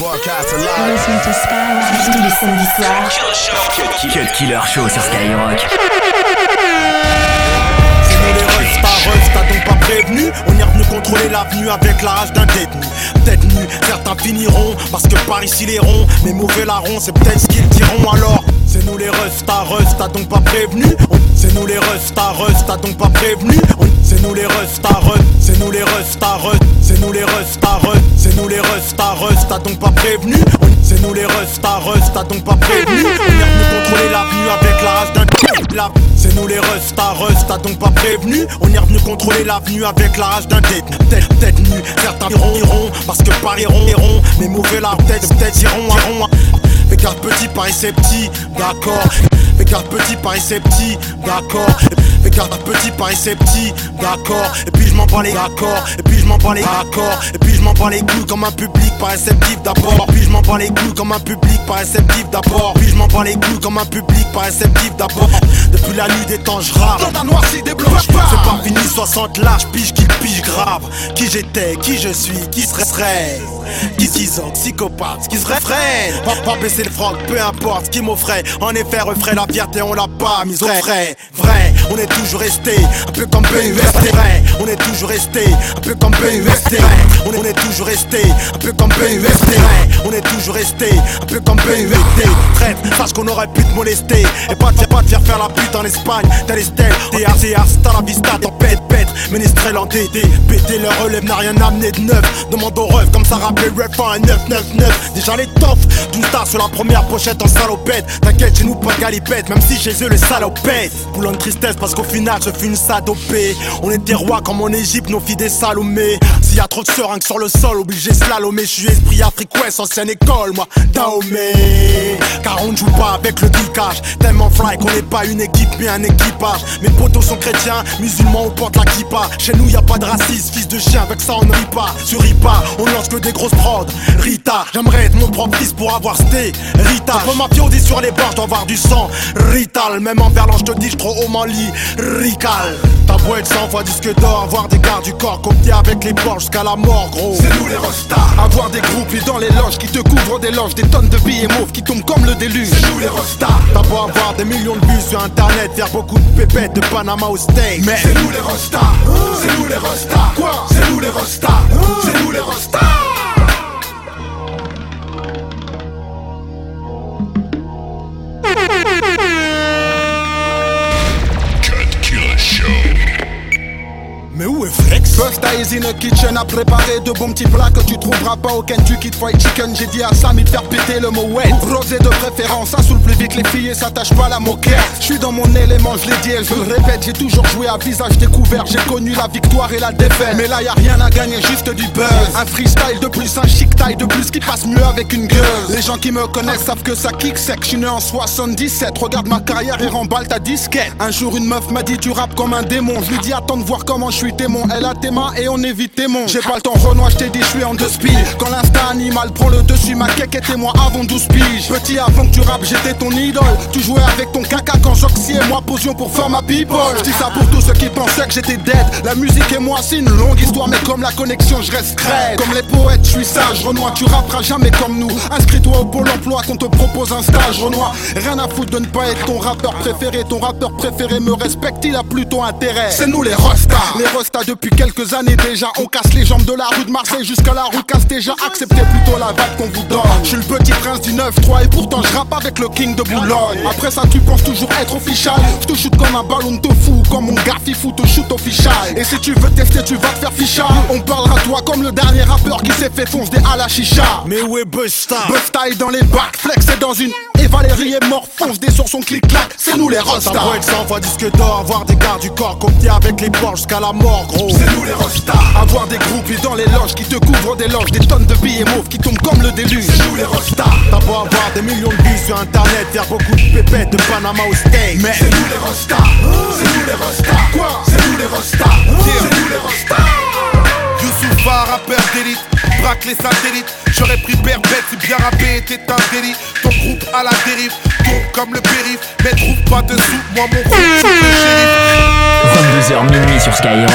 Broadcast live. Tous les samedis soirs. Cut Killer Show sur Skyrock. C'est nous les ref, t'as donc pas prévenu On est revenu contrôler l'avenue avec la rage d'un détenu Détenu, certains finiront parce que par ici les ronds Mais mauvais larrons, c'est peut-être ce qu'ils diront alors C'est nous les refs, ta ref, t'as donc pas prévenu C'est nous les refs, ta ref, t'as donc pas prévenu C'est nous les refs, ta ref, c'est nous les refs, ta ref C'est nous les refs, ta ref, c'est nous les refs, ta ref, t'as donc pas prévenu? C'est nous les refs, ta ref, t'as donc pas prévenu? On est revenu contrôler l'avenue avec la rage d'un la- C'est nous les refs, ta ref, t'as donc pas prévenu? On est revenu contrôler l'avenue avec la rage d'un détenu Tête, tête nue, certains iront, iront Parce que par iront, iront Mais mauvais la tête, peut-être iront, iront Fais garde petit, paraissait petit, d'accord. Fais petit, paraissait petit, d'accord Fais garde petit, paraissait petit, d'accord. Et puis je m'en bats les d'accord Et puis je m'en bats les d'accord Et puis je m'en bats les couilles comme un public pas réceptif d'abord. Puis je m'en bats les couilles comme un public pas réceptif d'abord. Puis je m'en bats les couilles comme un public pas réceptif d'abord. Depuis la nuit des temps je rappe Dans ta noircie des C'est pas fini 60 larges pige qui pige grave. Qui j'étais, qui je suis, qui serait serait Qui s'isole, psychopathe, qui serait frais Pas, pas baisser le froc, peu importe ce qui m'offrait. En effet refrait la fierté on l'a pas mise au frais. Vrai, on est toujours resté un peu comme PUST on est toujours resté un peu comme PUST on est, toujours resté un peu comme PUST on est toujours resté un peu comme PUST Traite, sache qu'on aurait pu te molester. Et pas faire, pas te faire faire la pute en Espagne. T'as les stèles, t'es hasta la vista T'en pète, pète, ménestrel en DD Péter leur relève n'a rien amené de neuf. Demande aux refs comme ça rappelait ref un 999 Déjà les toffs, tout ça sur la première pochette en salopette. T'inquiète chez nous pas de galipette Même si chez eux les salopettes. Boulon de tristesse parce qu'au final je fus une sadopée. On était rois comme en Égypte, nos filles des salomés S'il y a trop de seringues sur le sol, obligé slalomer. Je suis esprit Afrique Ouest, ancienne école, moi Dahomey. Car on ne joue pas avec le geekage. Tellement fly qu'on n'est pas une équipe mais un équipage. Mes potos sont chrétiens, musulmans on porte la kippa Chez nous y a pas de racisme, fils de chien avec ça on ne rit pas. Sur Ripa, on lance que des grosses prods Rita, j'aimerais être mon propre fils pour avoir sté Rita, je ma dit sur les bords, dois avoir du sang. Rital, même en verlan je te dis je trop haut m'en lit Rical Ta beau 100 fois disque d'or, avoir des gardes du corps Copier avec les porcs jusqu'à la mort gros. C'est nous les rostas Avoir des groupes dans les loges qui te couvrent des loges Des tonnes de billets mauves qui tombent comme le déluge. C'est nous les rostas T'as beau avoir des millions de vues sur internet, faire beaucoup de pépettes de Panama au steak. Mais C'est nous les rostas C'est nous les rostas Quoi C'est nous les rostas C'est nous les rostas A kitchen à préparer de bons petits plats que tu trouveras pas au Kentucky Fried Chicken. J'ai dit à Samy de faire péter le mot wet. Rosé de préférence, ça saoule plus vite les filles et s'attache pas la moquette. Je suis dans mon élément, je l'ai dit et je le répète. J'ai toujours joué à visage découvert. J'ai connu la victoire et la défaite. Mais là y a rien à gagner, juste du buzz. Un freestyle de plus, un chic taille de plus qui passe mieux avec une gueule. Les gens qui me connaissent savent que ça kick sec. Je suis né en 77. Regarde ma carrière et remballe ta disquette. Un jour une meuf m'a dit tu rappes comme un démon. Je lui dis attends de voir comment je suis témoin. Elle a tes mains et on J'ai pas le temps Renoir, je t'ai dit je suis en deux speed. Quand l'instinct animal prend le dessus, ma quéque était moi avant 12 piges. Petit avant que tu rappes, j'étais ton idole. Tu jouais avec ton caca quand Joxy et moi posions pour faire ma people. Je dis ça pour tous ceux qui pensaient que j'étais dead. La musique et moi c'est une longue histoire, mais comme la connexion, je reste. Comme les poètes, je suis sage. Renoir, tu rapperas jamais comme nous. Inscris-toi au pôle emploi qu'on te propose un stage. Renoir, rien à foutre de ne pas être ton rappeur préféré. Ton rappeur préféré me respecte, il a plutôt intérêt. C'est nous les Rostas. Les Rostas depuis quelques années déjà. On casse les jambes de la rue de Marseille jusqu'à la rue casse déjà. Acceptez plutôt la vague qu'on vous donne. Je suis le petit prince du 9-3 et pourtant je rappe avec le king de Boulogne. Après ça, tu penses toujours être official. Je te shoot comme un ballon de fou, comme mon gars fifou te shoot official. Et si tu veux tester, tu vas te faire ficha. On parlera toi comme le dernier rappeur qui s'est fait fonce des à la chicha. Mais où est Busta? Busta est dans les bacs, flex est dans une. Et Valérie est mort, fonce des sur son clic-clac. C'est nous les T'as Rostas. beau être 100 fois disque d'or, avoir des gardes du corps Copier avec les porcs jusqu'à la mort gros. C'est nous les Rostas Avoir des groupes dans les loges qui te couvrent des loges Des tonnes de billets mauves qui tombent comme le déluge. C'est nous les Rostas T'as beau avoir des millions de vues sur internet, faire beaucoup de pépettes de Panama au steak. Mais C'est nous les Rostas C'est nous les Rostas Quoi? C'est nous les Rostas C'est nous les Rostas Youssoufa, rappeur d'élite, braque les satellites. J'aurais pris perpète si bien rappé était un délit. Ton groupe à la dérive, tombe comme le périph'. Mais trouve pas de sous, moi mon groupe, le 22h minuit sur Skyrock.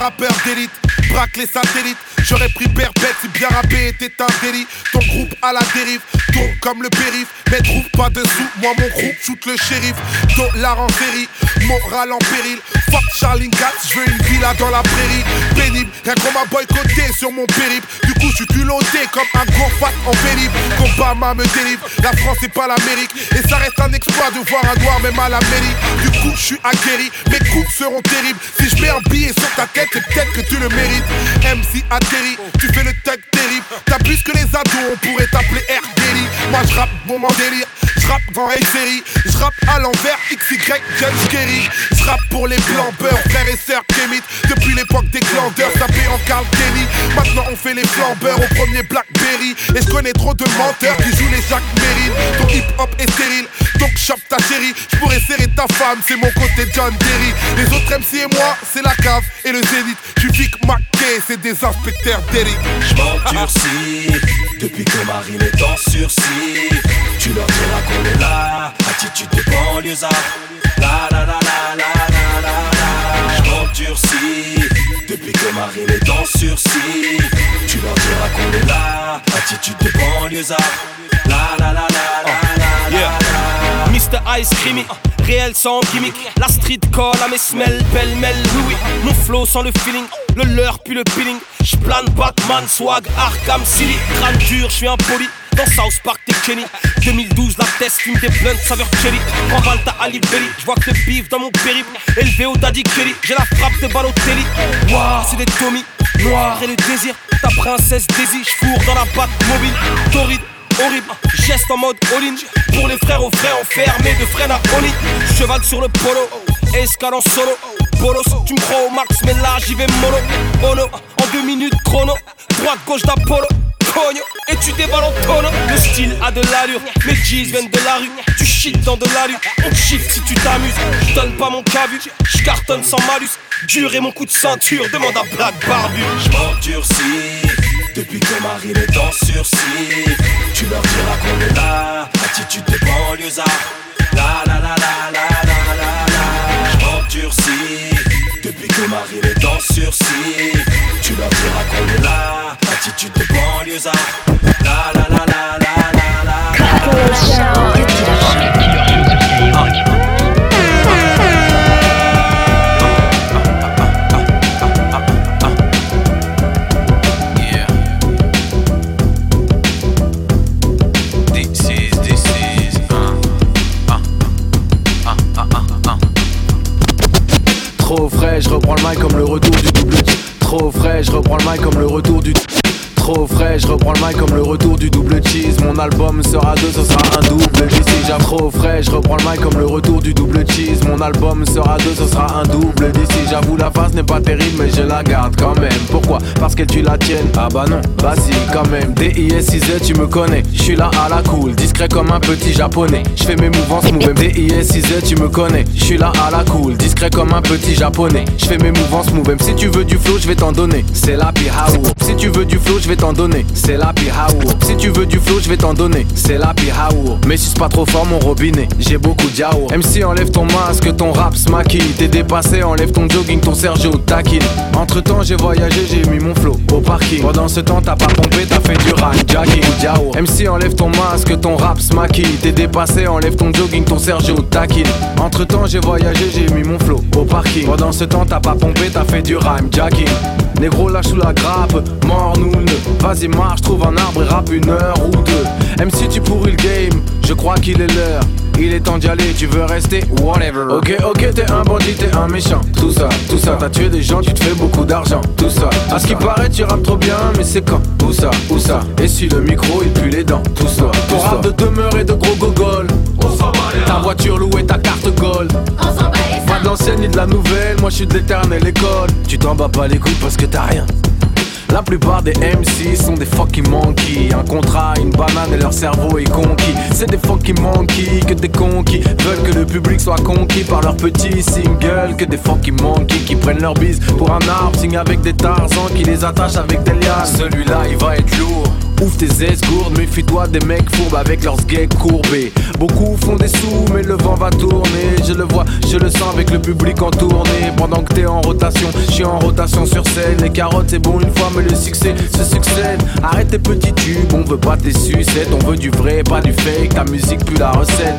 rappeur d'élite braque les satellites. J'aurais pris perpète si bien rappé était un délit. Ton groupe à la dérive, tourne comme le périph. Mais trouve pas de sous, moi mon groupe shoot le shérif. Dollar en série, moral en péril. Fuck Charlie Gatz, je veux une villa dans la prairie. Pénible, rien qu'on m'a boycotté sur mon périple. Du coup, je suis culotté comme un gros fat en périple. Obama me délivre, la France c'est pas l'Amérique. Et ça reste un exploit de voir un noir même à la mairie. Du coup, je suis aguerri, mes coups seront terribles. Si je mets un billet sur ta tête, c'est peut-être que tu le mérites. MC atterri, tu fais le tug terrible. T'as plus que les ados, on pourrait t'appeler R. Moi, je rappe en délire. Je rappe dans une série, je rappe à l'envers, XY, James Kerry. Je rappe pour les blancs beurre, frères et sœurs Kémit. Depuis l'époque des glandeurs, tapé en Carl Kenny. Maintenant on fait les flambeurs au premier Blackberry. Et je connais trop de menteurs qui jouent les Jacques Mérine. Ton hip hop est stérile, donc chope ta chérie. Je pourrais serrer ta femme, c'est mon côté John Derry. Les autres MC et moi, c'est la cave et le zénith. Tu Vic Mackay, c'est des inspecteurs d'Eric. Je m'endurcis depuis que Marine est en sursis. Tu leur diras qu'on est là, attitude de banlieusard. La la la la la la la la. Je m'endurcis depuis que Marine est en sursis. Tu leur diras qu'on est là, attitude de banlieusard. La la la la la la la. la. Mr. Ice Creamy, réel sans gimmick. La street call à mes semelles, pêle-mêle, oui, oui. Mon flow sans le feeling, le leur puis le peeling. J'plane Batman, swag, Arkham City. Crâne dur, j'suis impoli. Dans South Park, t'es Kenny. 2012, la test, fume des blunts, saveur Kelly. Prends ta Ali Belly. J'vois que le bif dans mon périple. Élevé au Daddy Kelly. J'ai la frappe de Balotelli. Waouh, c'est des Tommy. Noir et le désir. Ta princesse Daisy. J'fourre dans la patte mobile. Torride horrible. Geste en mode all-in. Pour les frères aux frères enfermés de freine à Oli. Cheval sur le polo. Escale en solo. Bolos, tu me crois au max, mais là j'y vais mollo. Oh no, en deux minutes chrono. Droite, gauche d'Apollo. Et tu déballes en tonneau. Le style a de l'allure, mes jeans viennent de la rue. Tu shit dans de la rue, on shift si tu t'amuses. Je donne pas mon cabu, je cartonne sans malus. Dur et mon coup de ceinture, demande à Black Barbu. Je m'endurcis depuis que Marine est en sursis. Tu leur diras qu'on est là, attitude de banlieusard. La la la la la la la la. Je m'endurcis depuis que Marine est en sursis. Tu leur diras qu'on est là, attitude de banlieusard. La la la la la la la. Yeah. Reprends le mic comme le retour du Trop frais, je reprends le mic comme le retour du double Mon album sera deux, ce sera un double d'ici j'ai trop frais, je reprends le mic comme le retour du double cheese. Mon album sera deux, ce sera un double d'ici J'avoue la face n'est pas terrible mais je la garde quand même. Pourquoi? Parce que tu la tiennes Ah bah non, bah si quand même. D-I-S-I-Z tu me connais, je suis là à la cool Discret comme un petit japonais, je fais mes mouvances move D-I-S-I-Z tu me connais, je suis là à la cool Discret comme un petit japonais, je fais mes mouvances move Si tu veux du flow je vais t'en donner, c'est la pihao Si tu veux du flow je vais t'en donner, c'est la pihao Si tu veux du flow je vais t'en donner, c'est la pihao Mais si c'est pas trop fort mon robinet, j'ai beaucoup d'yao MC enlève ton masque, ton rap maquille. T'es dépassé, enlève ton jogging, ton Sergio taquine Entre temps j'ai voyagé, j'ai mis mon flow au parking. Pendant ce temps t'as pas pompé, t'as fait du rap, jacking diao MC enlève ton masque, ton rap maquille. T'es dépassé, enlève ton jogging, ton Sergio taquine Entre temps j'ai voyagé, j'ai mis mon flow au parking. Pendant ce temps t'as pas pompé, t'as fait du rhyme, jacking Négro lâche sous la grappe, mort nous Vas-y marche, trouve un arbre et rappe une heure deux. MC tu pourris le game, je crois qu'il est l'heure. Il est temps d'y aller, tu veux rester? Whatever. Ok, ok, t'es un bandit, t'es un méchant. Tout ça, tout ça, t'as tué des gens, tu te fais beaucoup d'argent. Tout ça, à ce qui paraît, tu rappes trop bien Mais c'est quand? Où ça, où ça? Et si le micro, il pue les dents. Tout ça, ton rap de demeure et de gros gogol. Ta voiture louée, ta carte gold Pas de l'ancienne ni de la nouvelle, moi je suis de l'éternelle école. Tu t'en bats pas les couilles parce que t'as rien la plupart des MC sont des fucking monkeys. Un contrat, une banane et leur cerveau est conquis. C'est des fucking monkeys que des conquis. Veulent que le public soit conquis par leurs petits singles. Que des fucking monkeys qui prennent leur bise pour un arbre Signent avec des tarzans qui les attachent avec des lianes. Celui-là il va être lourd Ouvre tes esgourdes, méfie-toi des mecs fourbes avec leurs gays courbés. Beaucoup font des sous, mais le vent va tourner. Je le vois, je le sens avec le public en tournée. Pendant que t'es en rotation, je suis en rotation sur scène. Les carottes, c'est bon une fois, mais le succès se succède. Arrête tes petits tubes, on veut pas tes sucettes. On veut du vrai, pas du fake. Ta musique, plus la recette.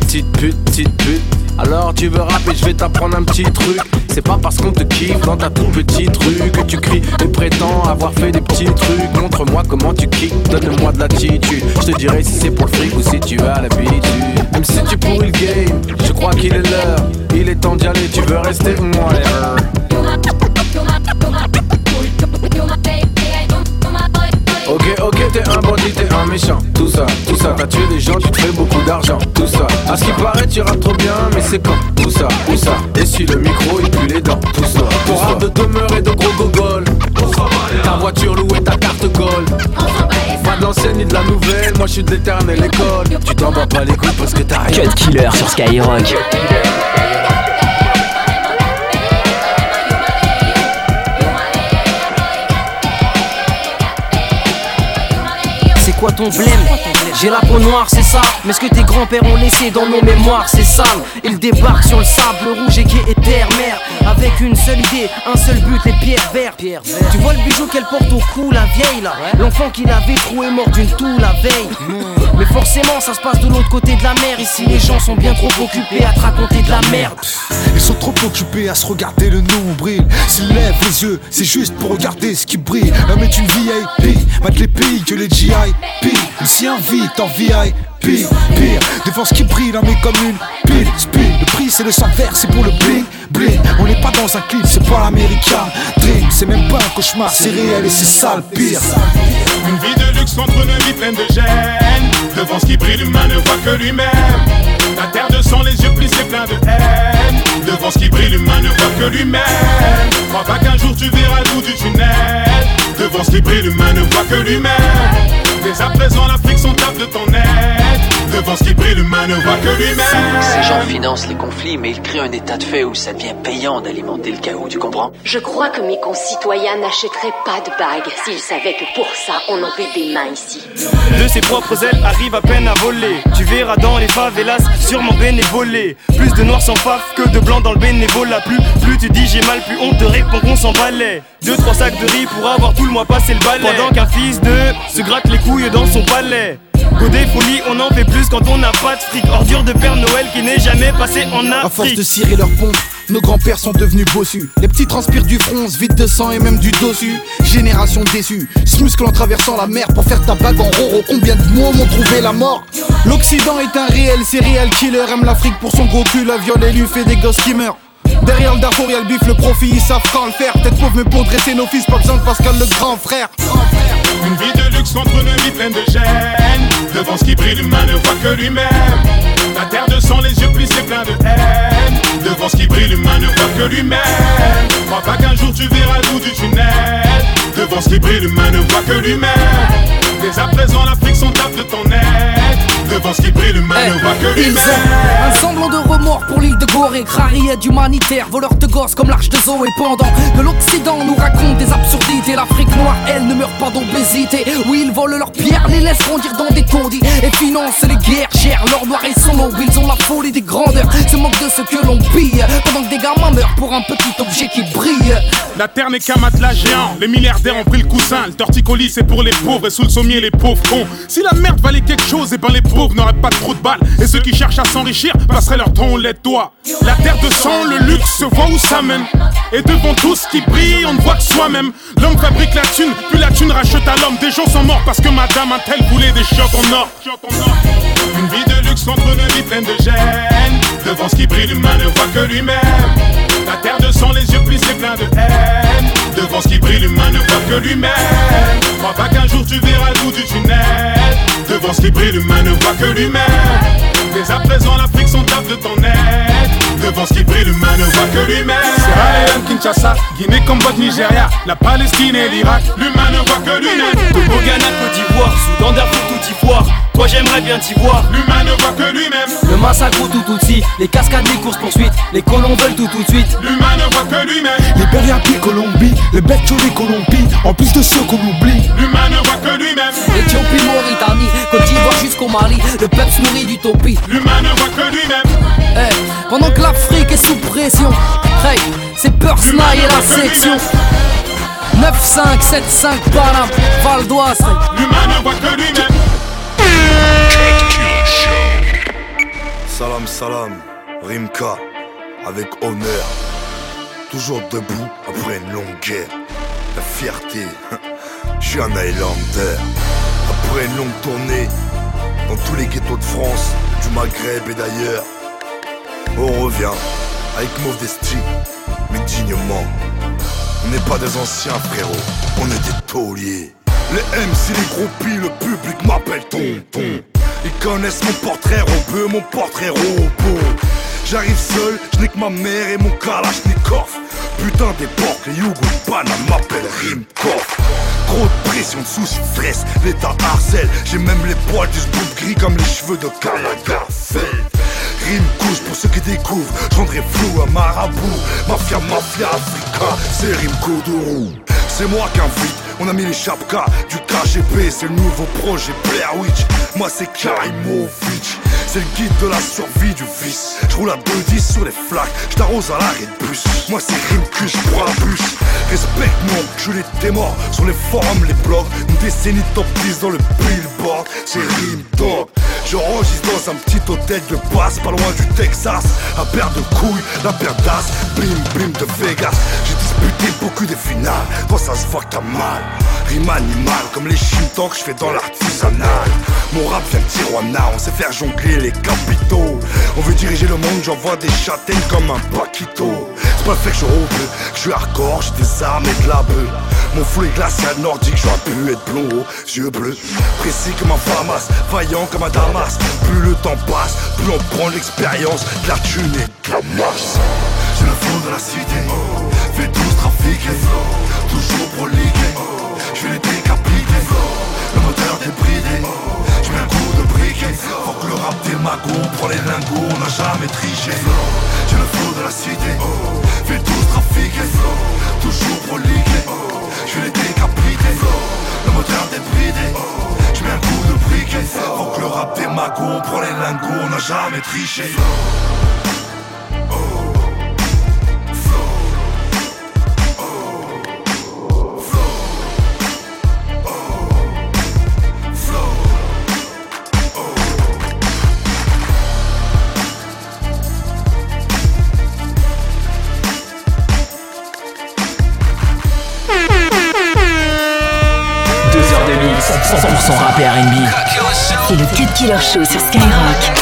Petite pute, petite pute. Alors tu veux rapper, je vais t'apprendre un petit truc. C'est pas parce qu'on te kiffe dans ta tout petite rue que tu cries et prétends avoir fait des petits trucs. Montre-moi comment tu kicks, donne-moi de l'attitude. Je te dirai si c'est pour le fric ou si tu as l'habitude. Même si tu pourris le game, je crois qu'il est l'heure. Il est temps d'y aller, tu veux rester moi t'es un bandit, t'es un méchant. Tout ça, tout ça, t'as tué des gens, tu te fais beaucoup d'argent. Tout ça, à ce qui paraît, tu rappes trop bien, mais c'est quand Tout ça, où ça, et si le micro et puis les dents. Tout ça, ton rap de demeure et de gros gogol. Ta voiture louée, ta carte gold. Pas de l'ancienne ni de la nouvelle, moi je suis de l'éternelle école. Tu t'en bats pas les couilles parce que t'as rien. Cut Killer sur Skyrock. Quoi ton blême J'ai la peau noire, c'est ça. Mais ce que tes grands-pères ont laissé dans nos mémoires, c'est sale. Ils débarquent sur le sable rouge et gai et terre-mer. Avec une seule idée, un seul but, les pierres vertes. Tu vois le bijou qu'elle porte au cou, la vieille là. L'enfant qui l'avait troué mort d'une toux la veille. Mais forcément, ça se passe de l'autre côté de la mer. Ici, les gens sont bien trop occupés à te raconter de la merde. Ils sont trop occupés à se regarder le nombril. S'ils lèvent les yeux, c'est juste pour regarder ce qui brille. L'homme est une VIP, mate les pays que les GI. P, il s'y invite en VIP. Pire, devant ce qui brille, l'homme est comme une pile, speed. Le c'est le sang vert, c'est pour le bling, bling. On n'est pas dans un clip, c'est pas l'américain. Dream, c'est même pas un cauchemar, c'est réel et c'est sale, pire. Une vie de luxe contre une vie pleine de gêne. Devant ce qui brille, l'humain ne voit que lui-même. La terre de sang, les yeux plissés pleins de haine. Devant ce qui brille, l'humain ne voit que lui-même. Crois pas qu'un jour tu verras le bout du tunnel. Devant ce qui brille, l'humain ne voit que lui-même. Dès à présent, l'Afrique s'en tape de ton aide. Devant ce qui brille, l'humain ne voit que lui-même. Ces gens financent les conflits, mais ils créent un état de fait où ça devient payant d'alimenter le chaos, tu comprends? Je crois que mes concitoyens n'achèteraient pas de bagues s'ils savaient que pour ça, on en fait des mains ici. De ses propres ailes arrive à peine à voler. Tu verras dans les favelas sûrement bénévoler. Plus de noirs sans faf que de blancs dans le bénévolat. Plus, plus tu dis j'ai mal, plus on te répond qu'on s'en balait. Deux, trois sacs de riz pour avoir tout le mois passé le balai. Pendant qu'un fils de se gratte les couilles dans son palais. Godé folie, on en fait plus quand on n'a pas de fric. Ordure de Père Noël qui n'est jamais passé en À force Afrique. de cirer leurs pompes, nos grands-pères sont devenus bossus. Les petits transpirent du front, se vident de sang et même du dossu. Génération déçue, se muscle en traversant la mer pour faire ta bague en roro. Combien de mots m'ont trouvé la mort? L'Occident est un réel serial killer. Aime l'Afrique pour son gros cul, la viole et lui fait des gosses qui meurent. Derrière le Darfour, y'a le bif, le profit, ils savent quand le faire. Peut-être pauvre, mais pour dresser nos fils, pas besoin de Pascal le grand frère. Une vie de luxe contre une vie pleine de gêne. Devant ce qui brille, l'humain ne voit que lui-même. La terre de sang, les yeux plissés pleins de haine. Devant ce qui brille, l'humain ne voit que lui-même. Crois pas qu'un jour tu verras le bout du tunnel. Devant ce qui brille, l'humain ne voit que lui-même. Dès à présent, l'Afrique s'en tape de ton aide. Devant ce qui brille, l'humain ne voit que Ils lui-même. un semblant de remords pour l'île de Gorée, rariette humanitaire, voleurs de gosses comme l'arche de Zoé. Pendant que l'Occident nous raconte des absurdités, l'Afrique noire, elle, ne meurt pas d'obésité. Oui, ils volent leurs pierres, les laissent grandir dans des taudis et financent les guerres chères. Leur noir et son aube, ils ont la folie des grandeurs, se moquent de ce que l'on pille. Pendant que des gamins meurent pour un petit objet qui brille. La terre n'est qu'un matelas géant, les milliardaires ont pris le coussin, le torticolis c'est pour les pauvres et sous le sommier les pauvres cons. Si la merde valait quelque chose, et ben les pauvres n'auraient pas trop de balles. Et ceux qui cherchent à s'enrichir passeraient leur temps au lait de doigt. La terre de sang, le luxe se voit où ça mène. Et devant tout ce qui brille, on ne voit que soi-même. L'homme fabrique la thune, puis la thune rachète à l'homme. Des gens sont morts parce que madame un tel voulait des chocs en or? Une vie de luxe contre une vie pleine de gêne. Devant ce qui brille, l'humain ne voit que lui-même. La terre de sang, les yeux plissés pleins de haine. Devant ce qui brille, l'humain ne voit que lui-même. Crois pas qu'un jour tu verras le bout du tunnel. Devant ce qui brille, l'humain ne voit que lui-même. Dès à présent, l'Afrique s'en tape de ton aide. Devant ce qui brille, l'humain ne voit que lui-même. Sierra Leone, Kinshasa, Guinée, Cambodge, Nigeria, la Palestine et l'Irak. L'humain ne voit que lui-même. Au Ghana, Côte d'Ivoire, Soudan, Darfour, tout y voir. Toi j'aimerais bien t'y voir. L'humain ne voit que lui-même. Le coup tout tout de suite. Les cascades, les courses poursuites, les colons veulent tout tout de suite. L'humain ne voit que lui-même. Les Colombie, les bêtes les Colombie, en plus de ceux qu'on oublie. L'humain ne voit que lui-même. Éthiopie, Mauritanie, Côte d'Ivoire jusqu'au Mali, le peuple se nourrit d'utopie. L'humain ne voit que lui-même. Hey, pendant que l'Afrique est sous pression, hey, c'est Pursna et la section. 9-5, 7-5, Panam, Val d'Oise. L'humain ne voit que lui-même. Salam, salam, Rimka, avec honneur. Toujours debout après une longue guerre. La fierté, je suis un Highlander. Après une longue tournée, dans tous les ghettos de France, du Maghreb et d'ailleurs, on revient avec modestie, mais dignement. On n'est pas des anciens frérots, on est des tauliers. Les MC, les groupies, le public m'appelle tonton. Ils connaissent mon portrait robeux, mon portrait robot. J'arrive seul, je que ma mère et mon kalachnikov. Putain d'époque, les Yugo Panama m'appellent Rimkov. Trop de pression, de soucis, stress, l'état harcèle. J'ai même les poils du gris comme les cheveux de Karl Rime couche pour ceux qui découvrent, j'rendrai flou à marabout. Mafia, mafia, Africa, c'est Rime Koudourou. C'est moi qui invite, on a mis les chapkas du KGB, c'est le nouveau projet Blair Witch. Moi c'est Karimovic. C'est le guide de la survie du vice. Je roule à 2-10 sur les flaques, je t'arrose à l'arrêt de bus. Moi c'est Rimku, je prends la bus. Respecte-moi, je les morts sur les forums, les blogs. Une décennie top 10 dans le billboard, c'est Rim Dog. J'enregistre dans un petit hôtel de basse, pas loin du Texas. La paire de couilles, la paire d'as, blim blim de Vegas. J'ai disputé beaucoup de finales, quand ça se voit que mal. Rime animal, comme les chintons que je fais dans l'artisanal. Mon rap vient de Tijuana, on sait faire jongler les capitaux. On veut diriger le monde, j'envoie des châtaignes comme un paquito. C'est pas le fait que je roule, je suis hardcore, j'ai des armes et de la bœuf. Mon flou est glacial nordique, j'aurais pu être blond yeux bleus. Précis comme un famas, vaillant comme un damas. Plus le temps passe, plus on prend l'expérience de la thune et de la masse. J'ai le flow de la cité, fais tous trafiquer, toujours proligué. Je vais les décapiter, le moteur débridé. Je un coup faut que le rap démago, prend les lingots, on n'a jamais triché. J'ai le flow de la cité, fais tous trafiquer, toujours proligué. Je vais les décapiter, le moteur débridé. Je mets un coup de briquet, faut que le rap démago, on prend les lingots, on n'a jamais triché. Le Cut Killer Show sur Skyrock.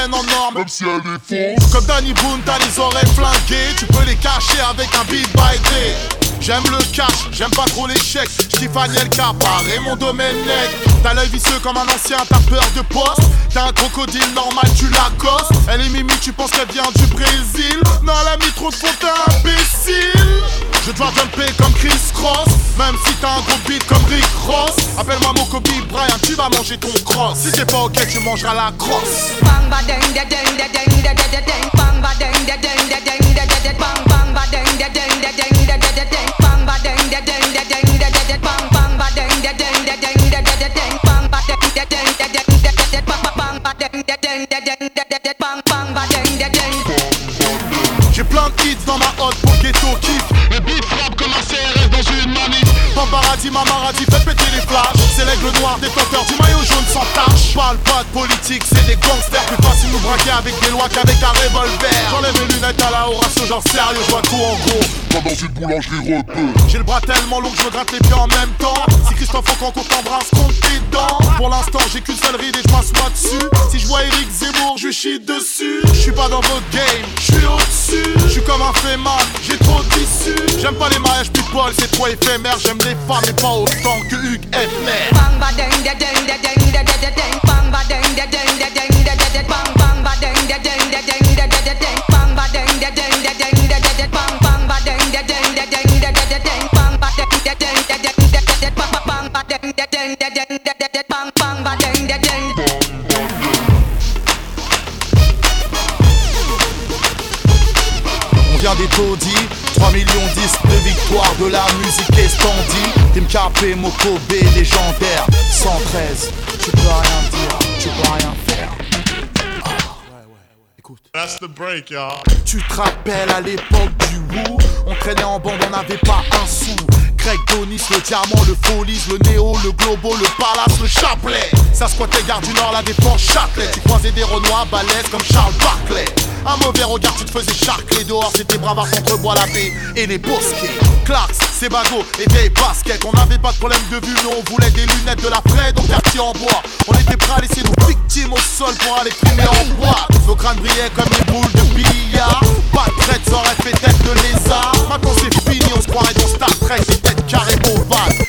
Chaîne en norme, même si elle est fausse. Comme Danny Boone, t'as les oreilles flinguées, tu peux les cacher avec un beat by day. J'aime le cash, j'aime pas trop l'échec. J'kiffe Agnel Capar et mon domaine nec. T'as l'œil vicieux comme un ancien, t'as peur de poste. T'as un crocodile normal, tu l'accostes. Elle est mimi, tu penses qu'elle vient du Brésil. Non, elle a mis trop de imbécile. Je dois jumper comme Chris Cross. Même si t'as un gros beat comme Rick Ross. Appelle-moi mon Kobe Brian, tu vas manger ton cross. Si c'est pas ok, tu mangeras la crosse. Paradis, ma maradis, fais péter les flashs. c'est l'aigle noir, détenteur du maillot jaune sans tache. Parle pas de politique, c'est des gangsters. Plus facile nous braquer avec des lois qu'avec un revolver. J'enlève mes lunettes à la Horatio, genre sérieux, je vois tout en gros. Pas dans une boulangerie repeux. J'ai le bras tellement long que je me gratte les pieds en même temps. Si Christophe Franco t'embrasse, compte tes dents. Pour l'instant, j'ai qu'une seule ride et je m'assois dessus. Si je vois Eric Zemmour, je chie dessus. Je suis pas dans votre game, je suis au-dessus. Je suis comme un fait j'ai trop. J'aime pas les mariages people, c'est trop éphémère. J'aime les femmes mais pas autant que Hugues Hefner. Bang ba ding da ding da ding da da da ding Bang ba ding da ding da ding da da da Bang bang ba ding da ding da ding da da da ding Bang ba ding da ding da ding da da da Bang bang ba ding da ding da ding da da da ding Bang ba ding da ding da ding da da da Bang bang ba ding da ding da ding da da da Bang bang ba ding da ding On vient des taudis, 3 millions 10 de victoires de la musique estandie. Tim Capé, Mokobe, légendaire, 113. Tu peux rien dire, tu peux rien faire. That's the break, y'all. Tu te rappelles à l'époque du Woo On traînait en bande, on n'avait pas un sou Greg Donis, le diamant, le Folies, le Néo, le Globo, le Palace, le Chapelet. Ça squattait Gare du Nord, la défense Châtelet. Tu croisais des Renois balèzes comme Charles Barclay. Un mauvais regard, tu te faisais charcler. Dehors C'était bravard contre bois la paix et les bosquets. Clarks, Sebago et vieilles baskets. On n'avait pas de problème de vue, mais on voulait des lunettes de la Fred au quartier en bois. On était prêts à laisser nos victimes au sol pour aller trimer en bois. Nos crânes brillaient comme des boules de billard. Pas de traite, ça aurait fait tête de lézard. Maintenant c'est fini, on se croirait dans Star Trek. Les têtes carrées ovales.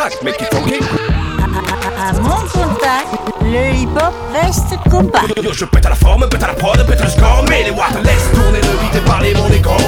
Track, mec, il faut. À mon contact, le hip-hop reste compact. Yo, je pète à la forme, pète à la prod, pète le score, mais les watts laisse tourner le beat et parler mon écho.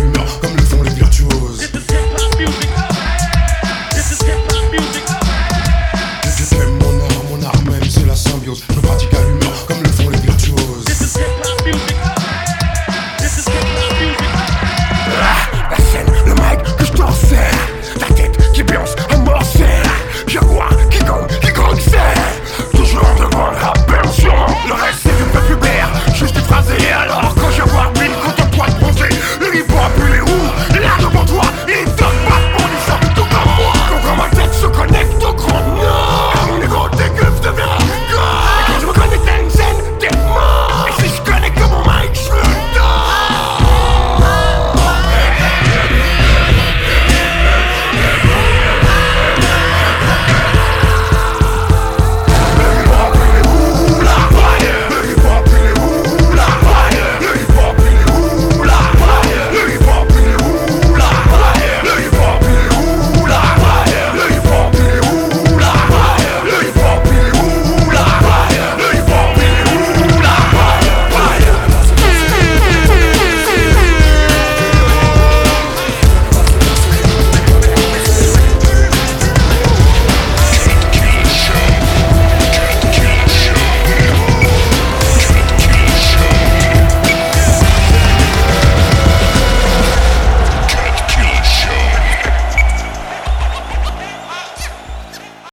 No.